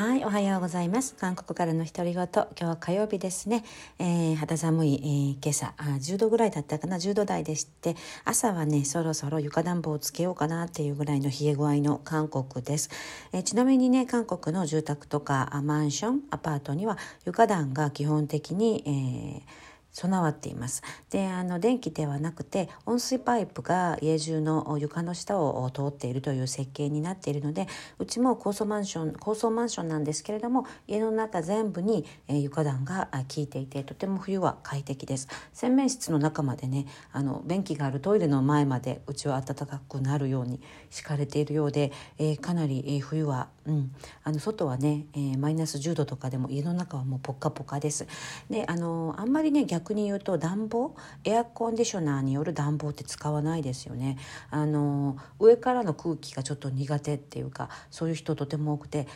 はい、おはようございます。韓国からの独り言。今日は火曜日ですね。えー、肌寒い、えー、今朝あ、10度ぐらいだったかな、10度台でして、朝はね、そろそろ床暖房をつけようかなっていうぐらいの冷え具合の韓国です。えー、ちなみにね、韓国の住宅とかマンション、アパートには床暖が基本的に、えー備わっています。であの電気ではなくて温水パイプが家中の床の下を通っているという設計になっているのでうちも高層マンション高層マンションなんですけれども家の中全部に、え床暖が効いていてとても冬は快適です。洗面室の中までねあの便器があるトイレの前までうちは暖かくなるように敷かれているようで、えー、かなり、え、冬は、うん、あの外はね、えー、マイナス10度とかでも家の中はもうポッカポカです。であのあんまりね逆に言うと暖房？エアコンディショナーによる暖房って使わないですよね。あの上からの空気がちょっと苦手っていうかそういう人とても多くて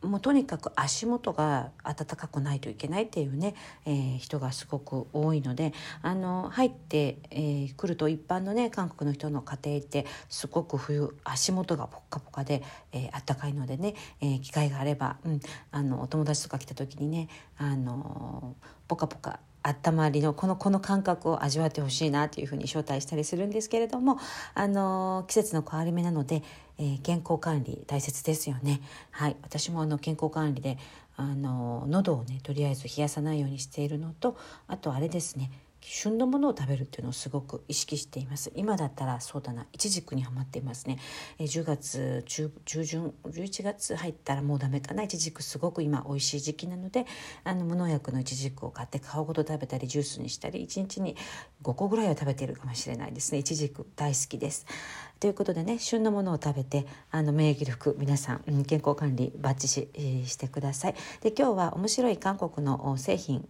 もうとにかく足元が暖かくないといけないっていうね、えー、人がすごく多いのであの入ってく、えー、ると一般のね韓国の人の家庭ってすごく冬足元がポッカポカで、えー、暖かいのでね、えー、機会があれば、うん、あのお友達とか来た時にねあのポカポカ温まりのこのこの感覚を味わってほしいなというふうに招待したりするんですけれどもあの季節の変わり目なので、えー、健康管理大切ですよね。はい私もあの健康管理であの喉をねとりあえず冷やさないようにしているのとあとあれですね旬のものを食べるっていうのをすごく意識しています。今だったらそうだな。イチジクにはまっていますね。え10月中中旬11月入ったらもうダメかな。イチジクすごく今美味しい時期なのであの無農薬のイチジクを買って皮ごと食べたりジュースにしたり1日に5個ぐらいは食べているかもしれないですね。イチジク大好きです。ということでね旬のものを食べてあの免疫力皆さん、うん、健康管理バッチし、えー、してください。で今日は面白い韓国の製品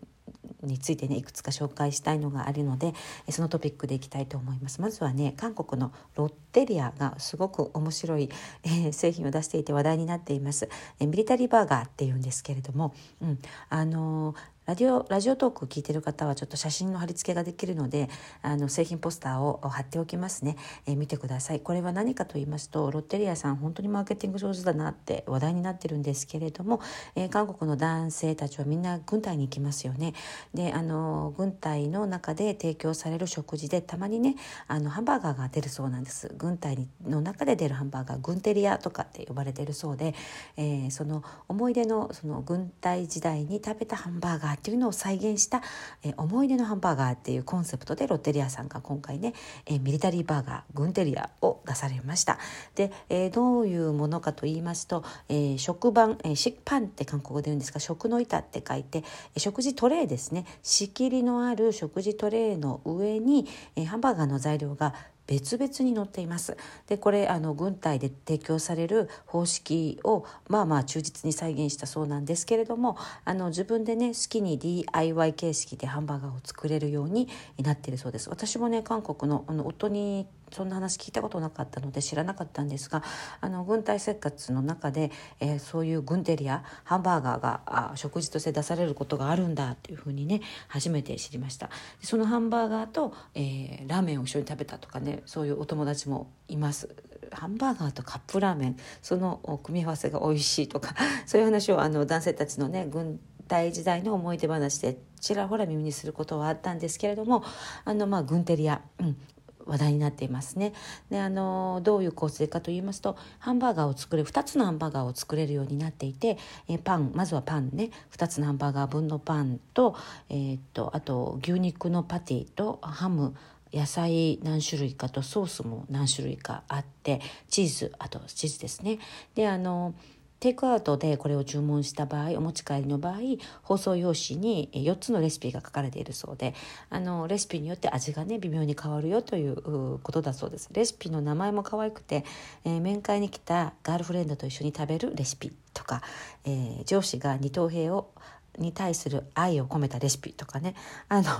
についてねいくつか紹介したいのがあるのでそのトピックでいきたいと思います。まずはね韓国のロッテリアがすごく面白い、えー、製品を出していて話題になっています、えミリタリーバーガーっていうんですけれども、うん、あのーラジオラジオトークを聞いてる方はちょっと写真の貼り付けができるのであの製品ポスターを貼っておきますね、えー、見てください。これは何かと言いますとロッテリアさん本当にマーケティング上手だなって話題になってるんですけれども、えー、韓国の男性たちはみんな軍隊に行きますよね。であの軍隊の中で提供される食事でたまにねあのハンバーガーが出るそうなんです。軍隊の中で出るハンバーガー軍テリアとかって呼ばれてるそうで、えー、その思い出のその軍隊時代に食べたハンバーガーっていうのを再現した、えー、思い出のハンバーガーっていうコンセプトでロッテリアさんが今回ね、えー、ミリタリーバーガーグンテリアを出されました。で、えー、どういうものかと言いますと、えー、食パン、えー、食パンって韓国語で言うんですが食の板って書いて、えー、食事トレーですね。仕切りのある食事トレーの上に、えー、ハンバーガーの材料が別々に載っています。でこれあの軍隊で提供される方式をまあまあ忠実に再現したそうなんですけれどもあの自分でね好きに DIY 形式でハンバーガーを作れるようになっているそうです。私もね韓国のあの夫にそんな話聞いたことなかったので知らなかったんですがあの軍隊生活の中で、えー、そういう軍テリアハンバーガーがあ食事として出されることがあるんだっていうふうにね初めて知りました。そのハンバーガーと、えー、ラーメンを一緒に食べたとかねそういうお友達もいます。ハンバーガーとカップラーメンその組み合わせが美味しいとか そういう話をあの男性たちのね軍隊時代の思い出話でちらほら耳にすることはあったんですけれどもあのまあ軍テリア、うん、話題になっていますね。であのどういう構成かと言いますとハンバーガーを作る2つのハンバーガーを作れるようになっていて、えパンまずはパンね2つのハンバーガー分のパンと,、えー、っとあと牛肉のパティとハム野菜何種類かとソースも何種類かあってチーズあとチーズですね。であのテイクアウトでこれを注文した場合お持ち帰りの場合包装用紙に4つのレシピが書かれているそうであのレシピによって味がね微妙に変わるよということだそうです。レシピの名前も可愛くて、えー、面会に来たガールフレンドと一緒に食べるレシピとか、えー、上司が二等兵をに対する愛を込めたレシピとかね。あの、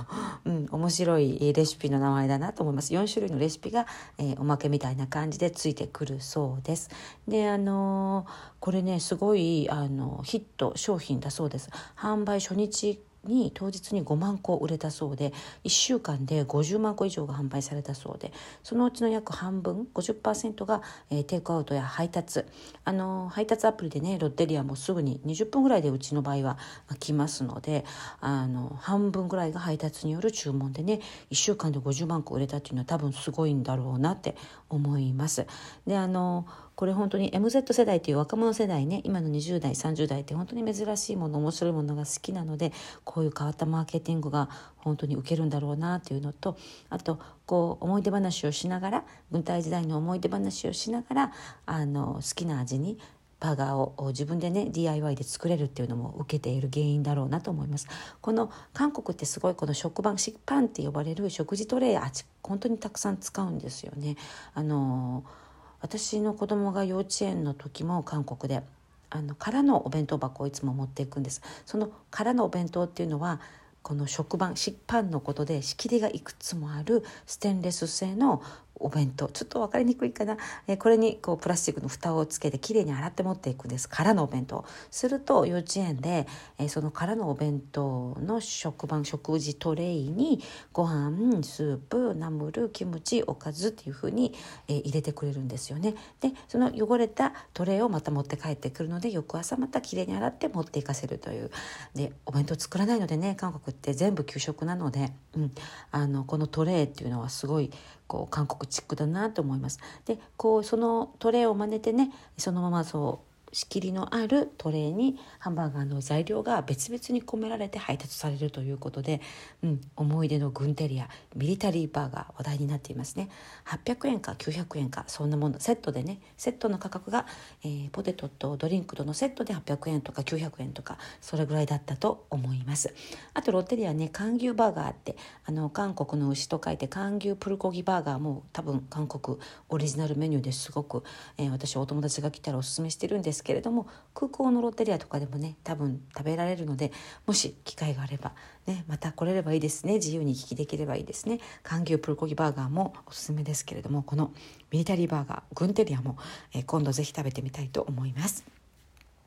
うん、面白いレシピの名前だなと思います。4種類のレシピが、えー、おまけみたいな感じでついてくるそうです。であのー、これねすごいあのヒット商品だそうです。販売初日に当日に5万個売れたそうで1週間で50万個以上が販売されたそうでそのうちの約半分50%が、えー、テイクアウトや配達あの配達アプリでねロッテリアもすぐに20分ぐらいでうちの場合は来ますのであの半分ぐらいが配達による注文でね1週間で50万個売れたっていうのは多分すごいんだろうなって思います。であのこれ本当に MZ 世代という若者世代ね今の20代30代って本当に珍しいもの面白いものが好きなのでこういう変わったマーケティングが本当に受けるんだろうなっていうのとあとこう思い出話をしながら軍隊時代の思い出話をしながらあの好きな味にバーガーを自分でね DIY で作れるっていうのも受けている原因だろうなと思います。この韓国ってすごいこの食パン食パンって呼ばれる食事トレイあ本当にたくさん使うんですよね。あのー私の子供が幼稚園の時も韓国であの空のお弁当箱をいつも持っていくんです。その空のお弁当っていうのはこの食パン食パンのことで仕切りがいくつもあるステンレス製のお弁当。ちょっと分かりにくいかな、えこれにこうプラスチックの蓋をつけてきれいに洗って持っていくんです。空のお弁当。すると幼稚園で、えその空のお弁当の食パン食事トレイにご飯スープナムルキムチおかずっていうふうに、え入れてくれるんですよね。でその汚れたトレイをまた持って帰ってくるので翌朝またきれいに洗って持っていかせるという。でお弁当作らないのでね韓国って全部給食なので、うん、あのこのトレイっていうのはすごいこう韓国チックだなと思います。でこうそのトレーを真似てねそのままそう仕切りのあるトレーにハンバーガーの材料が別々に込められて配達されるということで、うん、思い出の軍テリアミリタリーバーガー話題になっていますね。800円か900円かそんなものセットでねセットの価格が、えー、ポテトとドリンクとのセットで800円とか900円とかそれぐらいだったと思います。あとロッテリアね韓牛バーガーってあの韓国の牛と書いて韓牛プルコギバーガーも多分韓国オリジナルメニューですごく、えー、私お友達が来たらおすすめしてるんですけれども空港のロッテリアとかでもね多分食べられるのでもし機会があれば、ね、また来れればいいですね自由に行き来できればいいですね。韓牛プルコギバーガーもおすすめですけれどもこのミリタリーバーガーグンテリアも、え、今度ぜひ食べてみたいと思います。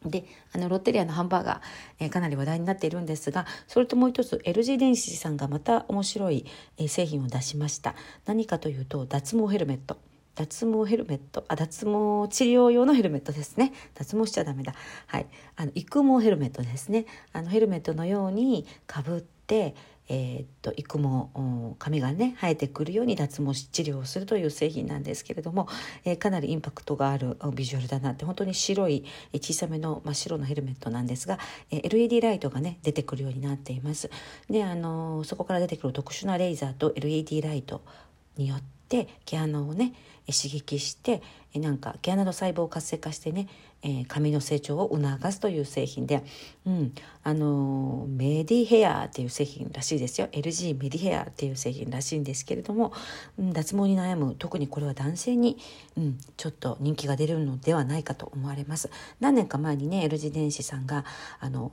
であのロッテリアのハンバーガー、えー、かなり話題になっているんですがそれともう一つ LG 電子さんがまた面白い、えー、製品を出しました。何かというと脱毛ヘルメット。脱毛ヘルメット。あ脱毛治療用のヘルメットですね。脱毛しちゃダメだ。はい。あの育毛ヘルメットですね。あのヘルメットのようにかぶってえー、っと育毛髪がね生えてくるように脱毛治療をするという製品なんですけれども、えー、かなりインパクトがあるビジュアルだなって本当に白い小さめの真っ白のヘルメットなんですが、えー、LED ライトがね出てくるようになっています。であのそこから出てくる特殊なレーザーと LED ライトによって毛穴をね刺激してなんか毛穴の細胞を活性化してね、えー、髪の成長を促すという製品で、うん、あのメディヘアっていう製品らしいですよ。LG メディヘアっていう製品らしいんですけれども、うん、脱毛に悩む特にこれは男性に、うん、ちょっと人気が出るのではないかと思われます。何年か前にね LG 電子さんがあの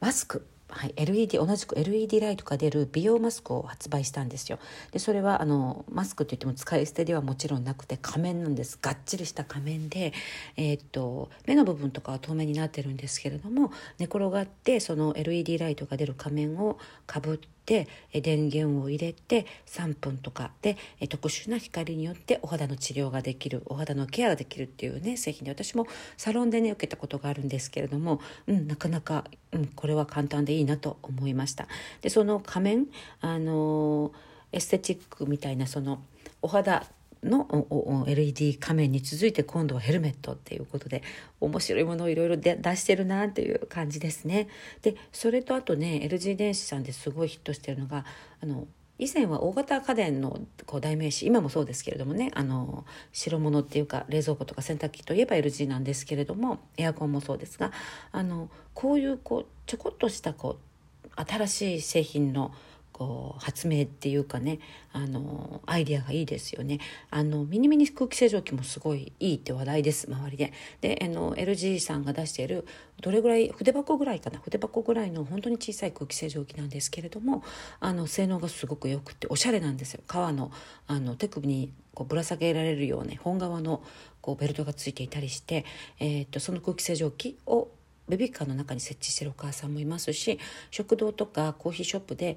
マスクはい、LED 同じく LED ライトが出る美容マスクを発売したんですよ。でそれはあのマスクといっても使い捨てではもちろんなくて仮面なんです。がっちりした仮面で、えー、っと目の部分とかは透明になってるんですけれども寝転がってその LED ライトが出る仮面をかぶってて電源を入れて3分とかで特殊な光によってお肌の治療ができるお肌のケアができるっていうね製品で私もサロンでね受けたことがあるんですけれども、うん、なかなか、うん、これは簡単でいいなと思いました。でその仮面あのエステチックみたいなそのお肌の LED 仮面に続いて今度はヘルメットっていうことで面白いものをいろいろ出してるなっていう感じですね。でそれとあとね LG 電子さんですごいヒットしてるのがあの以前は大型家電のこう代名詞今もそうですけれどもねあの白物っていうか冷蔵庫とか洗濯機といえば LG なんですけれどもエアコンもそうですがあのこういうこうちょこっとしたこう新しい製品のこう発明っていうかねあのアイディアがいいですよね。あのミニミニ空気清浄機もすごいいいって話題です周りで。であの LG さんが出しているどれぐらい筆箱ぐらいかな筆箱ぐらいの本当に小さい空気清浄機なんですけれどもあの性能がすごくよくておしゃれなんですよ。革のあの手首にこうぶら下げられるような本革のこうベルトがついていたりして、えー、っとその空気清浄機をベビーカーの中に設置してるお母さんもいますし食堂とかコーヒーショップで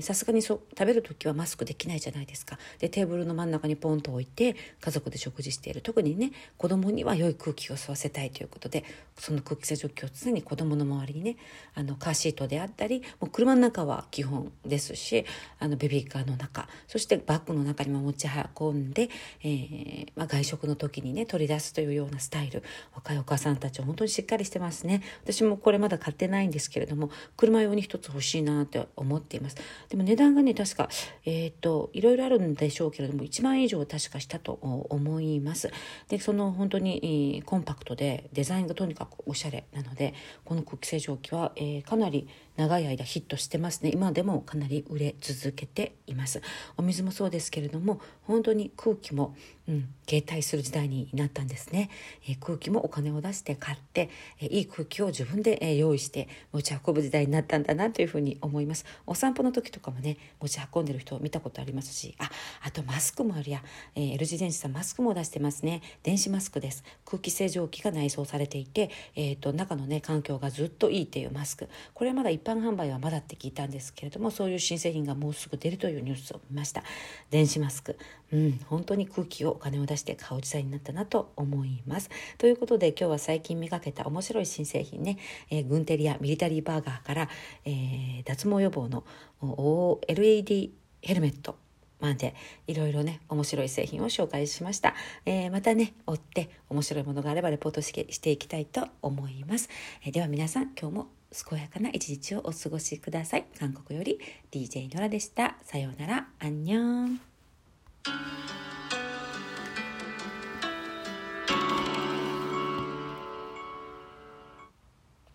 さすがにそ食べる時はマスクできないじゃないですか。でテーブルの真ん中にポンと置いて家族で食事している。特にね子供には良い空気を吸わせたいということでその空気清浄機を常に子供の周りにねあのカーシートであったりもう車の中は基本ですしあのベビーカーの中そしてバッグの中にも持ち運んで、えーまあ、外食の時にね取り出すというようなスタイル若いお母さんたちは本当にしっかりしてますね。私もこれまだ買ってないんですけれども車用に一つ欲しいなって思っています。でも値段がね確かえっ、ー、といろいろあるんでしょうけれども1万円以上確かしたと思います。でその本当に、コンパクトでデザインがとにかくおしゃれなのでこの空気清浄機は、えー、かなり長い間ヒットしてますね。今でもかなり売れ続けています。お水もそうですけれども本当に空気も、うん、携帯する時代になったんですね、えー、空気もお金を出して買って、えー、いい空気を自分で、えー、用意して持ち運ぶ時代になったんだなというふうに思います。お散歩の時とかもね持ち運んでる人を見たことありますしああとマスクもあるや、えー、L 字電子さんマスクも出してますね。電子マスクです。空気清浄機が内装されていて、えーと、中のね環境がずっといいっていうマスク。これはまだ一般販売はまだって聞いたんですけれどもそういう新製品がもうすぐ出るというニュースを見ました。電子マスク。うん本当に空気をお金を出して買う時代になったなと思います。ということで今日は最近見かけた面白い新製品ね、えー、グンテリアミリタリーバーガーから、えー、脱毛予防の LED ヘルメットまでいろいろね面白い製品を紹介しました、えー、またね追って面白いものがあればレポートしていきたいと思います、えー、では皆さん今日も健やかな一日をお過ごしください。韓国より DJ ノラでした。さようなら。アンニョン。